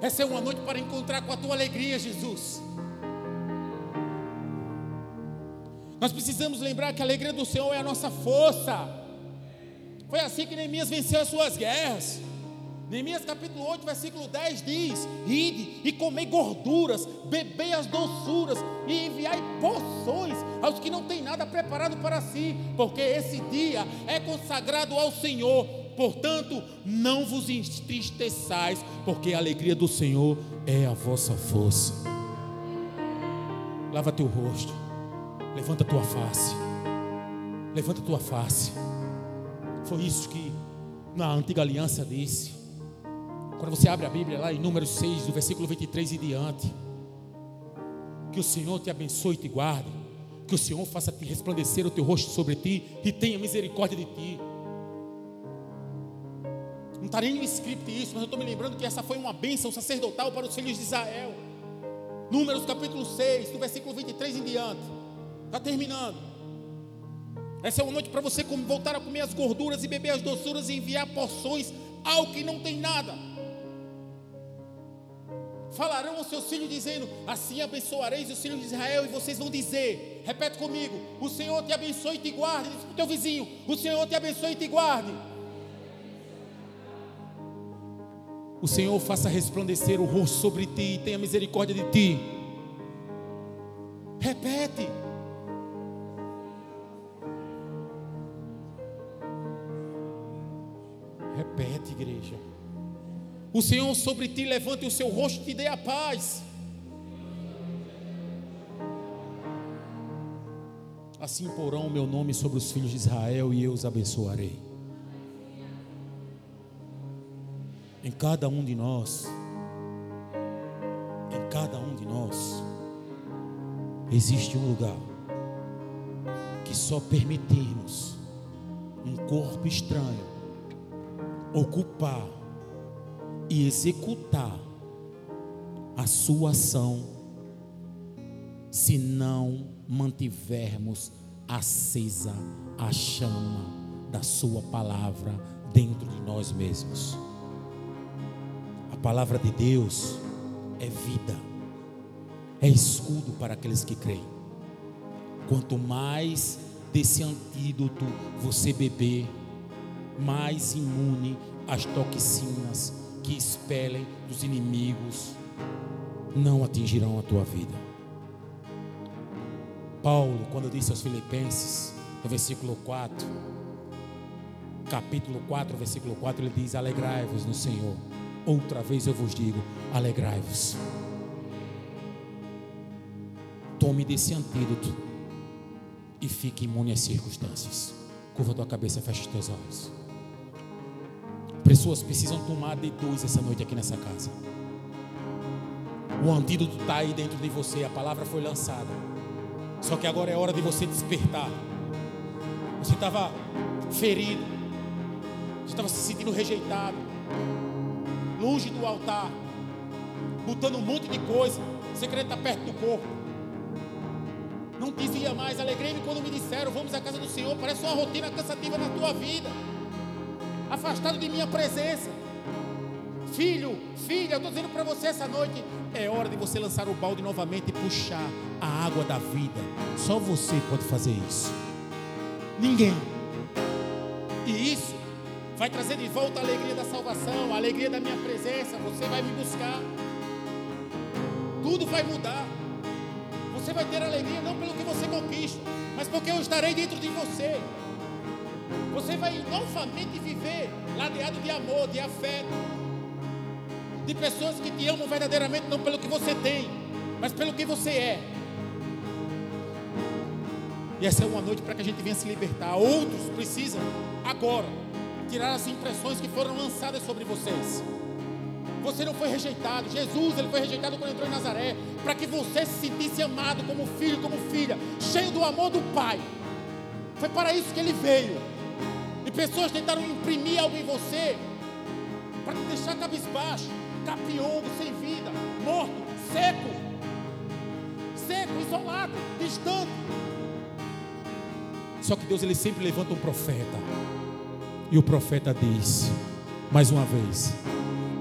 Essa é uma noite para encontrar com a tua alegria, Jesus. Nós precisamos lembrar que a alegria do Senhor é a nossa força. Foi assim que Neemias venceu as suas guerras. Neemias capítulo 8, versículo 10 diz: Ide e comei gorduras, bebei as doçuras e enviai porções aos que não têm nada preparado para si, porque esse dia é consagrado ao Senhor. Portanto, não vos entristeçais, porque a alegria do Senhor é a vossa força. Lava teu rosto, levanta tua face, levanta tua face. Foi isso que na antiga aliança disse. Quando você abre a Bíblia lá em Números 6, do versículo 23 e diante. Que o Senhor te abençoe e te guarde. Que o Senhor faça te resplandecer o teu rosto sobre ti e tenha misericórdia de ti. Não está nem no script isso, mas eu estou me lembrando que essa foi uma bênção sacerdotal para os filhos de Israel. Números capítulo 6, do versículo 23 em diante. Está terminando. Essa é uma noite para você voltar a comer as gorduras e beber as doçuras e enviar porções ao que não tem nada falarão aos seus filhos, dizendo: Assim abençoareis os filhos de Israel, e vocês vão dizer: Repete comigo: O Senhor te abençoe e te guarde. Diz para o teu vizinho: O Senhor te abençoe e te guarde. O Senhor faça resplandecer o rosto sobre ti e tenha misericórdia de ti. Repete. Repete, igreja. O Senhor sobre ti levante o seu rosto e te dê a paz. Assim porão o meu nome sobre os filhos de Israel e eu os abençoarei. Em cada um de nós, em cada um de nós, existe um lugar que só permitirmos um corpo estranho ocupar e executar a sua ação se não mantivermos acesa a chama da sua palavra dentro de nós mesmos. A palavra de Deus é vida, é escudo para aqueles que creem. Quanto mais desse antídoto você beber, mais imune às toxinas que expelem dos inimigos não atingirão a tua vida. Paulo, quando disse aos Filipenses, no versículo 4, capítulo 4, versículo 4, ele diz: Alegrai-vos no Senhor. Outra vez eu vos digo: alegrai-vos. Tome desse antídoto e fique imune às circunstâncias. Curva tua cabeça, fecha os teus olhos. Pessoas precisam tomar de dois essa noite aqui nessa casa. O antídoto está aí dentro de você, a palavra foi lançada. Só que agora é hora de você despertar. Você estava ferido, você estava se sentindo rejeitado, longe do altar, botando um monte de coisa. Você queria estar perto do corpo. Não dizia mais, alegrei-me quando me disseram, vamos à casa do Senhor. Parece uma rotina cansativa na tua vida afastado de minha presença. Filho, filha, eu estou dizendo para você essa noite: é hora de você lançar o balde novamente e puxar a água da vida. Só você pode fazer isso. Ninguém. E isso vai trazer de volta a alegria da salvação, a alegria da minha presença. Você vai me buscar. Tudo vai mudar. Você vai ter alegria não pelo que você conquista, mas porque eu estarei dentro de você. Você vai novamente viver ladeado de amor, de afeto, de pessoas que te amam verdadeiramente, não pelo que você tem, mas pelo que você é. E essa é uma noite para que a gente venha se libertar. Outros precisam agora tirar as impressões que foram lançadas sobre vocês. Você não foi rejeitado. Jesus, ele foi rejeitado quando entrou em Nazaré, para que você se sentisse amado como filho, como filha, cheio do amor do Pai. Foi para isso que ele veio. E pessoas tentaram imprimir algo em você para te deixar cabisbaixo, capiongo, sem vida, morto, seco, seco, isolado, distante. Só que Deus ele sempre levanta um profeta. E o profeta diz, mais uma vez,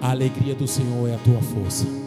a alegria do Senhor é a tua força.